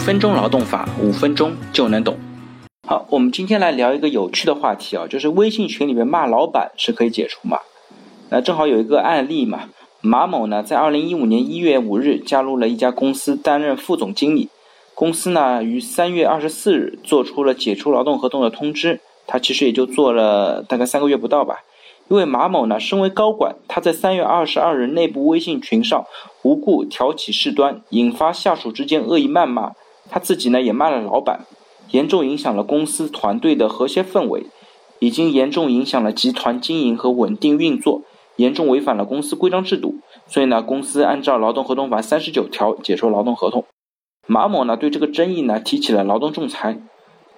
分钟劳动法，五分钟就能懂。好，我们今天来聊一个有趣的话题啊，就是微信群里面骂老板是可以解除吗？那正好有一个案例嘛，马某呢在二零一五年一月五日加入了一家公司担任副总经理，公司呢于三月二十四日做出了解除劳动合同的通知，他其实也就做了大概三个月不到吧。因为马某呢，身为高管，他在三月二十二日内部微信群上无故挑起事端，引发下属之间恶意谩骂，他自己呢也骂了老板，严重影响了公司团队的和谐氛围，已经严重影响了集团经营和稳定运作，严重违反了公司规章制度，所以呢，公司按照劳动合同法三十九条解除劳动合同。马某呢对这个争议呢提起了劳动仲裁。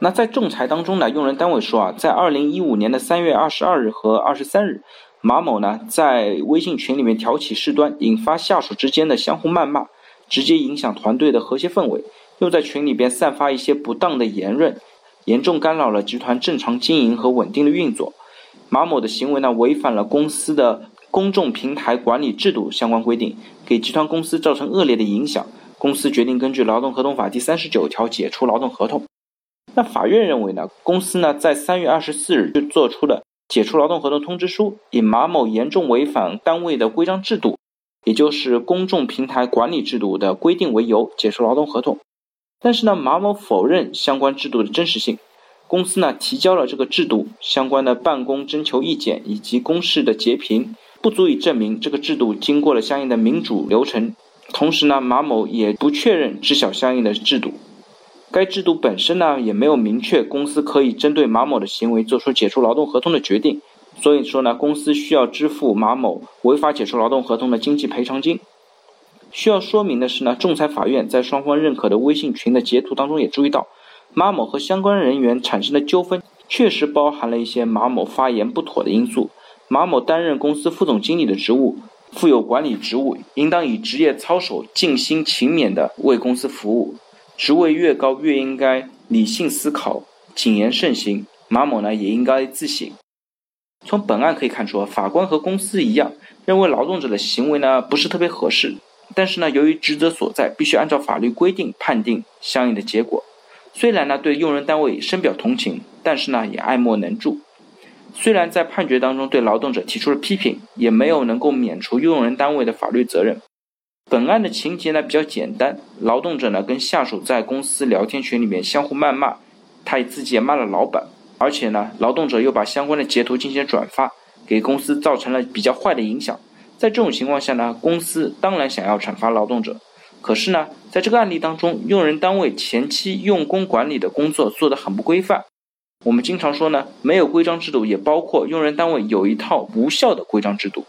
那在仲裁当中呢，用人单位说啊，在二零一五年的三月二十二日和二十三日，马某呢在微信群里面挑起事端，引发下属之间的相互谩骂，直接影响团队的和谐氛围，又在群里边散发一些不当的言论，严重干扰了集团正常经营和稳定的运作。马某的行为呢，违反了公司的公众平台管理制度相关规定，给集团公司造成恶劣的影响。公司决定根据劳动合同法第三十九条解除劳动合同。那法院认为呢，公司呢在三月二十四日就做出了解除劳动合同通知书，以马某严重违反单位的规章制度，也就是公众平台管理制度的规定为由解除劳动合同。但是呢，马某否认相关制度的真实性。公司呢提交了这个制度相关的办公征求意见以及公示的截屏，不足以证明这个制度经过了相应的民主流程。同时呢，马某也不确认知晓相应的制度。该制度本身呢，也没有明确公司可以针对马某的行为做出解除劳动合同的决定，所以说呢，公司需要支付马某违法解除劳动合同的经济赔偿金。需要说明的是呢，仲裁法院在双方认可的微信群的截图当中也注意到，马某和相关人员产生的纠纷确实包含了一些马某发言不妥的因素。马某担任公司副总经理的职务，负有管理职务，应当以职业操守、尽心勤勉地为公司服务。职位越高，越应该理性思考、谨言慎行。马某呢，也应该自省。从本案可以看出，法官和公司一样，认为劳动者的行为呢不是特别合适。但是呢，由于职责所在，必须按照法律规定判定相应的结果。虽然呢对用人单位深表同情，但是呢也爱莫能助。虽然在判决当中对劳动者提出了批评，也没有能够免除用人单位的法律责任。本案的情节呢比较简单，劳动者呢跟下属在公司聊天群里面相互谩骂，他自己也骂了老板，而且呢劳动者又把相关的截图进行转发，给公司造成了比较坏的影响。在这种情况下呢，公司当然想要惩罚劳动者，可是呢在这个案例当中，用人单位前期用工管理的工作做得很不规范。我们经常说呢，没有规章制度，也包括用人单位有一套无效的规章制度。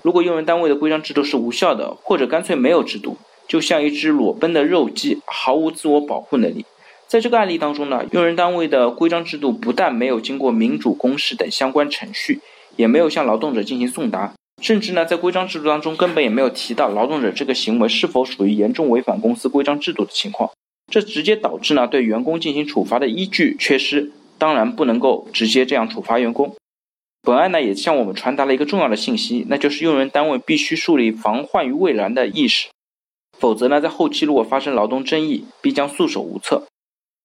如果用人单位的规章制度是无效的，或者干脆没有制度，就像一只裸奔的肉鸡，毫无自我保护能力。在这个案例当中呢，用人单位的规章制度不但没有经过民主公示等相关程序，也没有向劳动者进行送达，甚至呢，在规章制度当中根本也没有提到劳动者这个行为是否属于严重违反公司规章制度的情况。这直接导致呢，对员工进行处罚的依据缺失，当然不能够直接这样处罚员工。本案呢，也向我们传达了一个重要的信息，那就是用人单位必须树立防患于未然的意识，否则呢，在后期如果发生劳动争议，必将束手无策。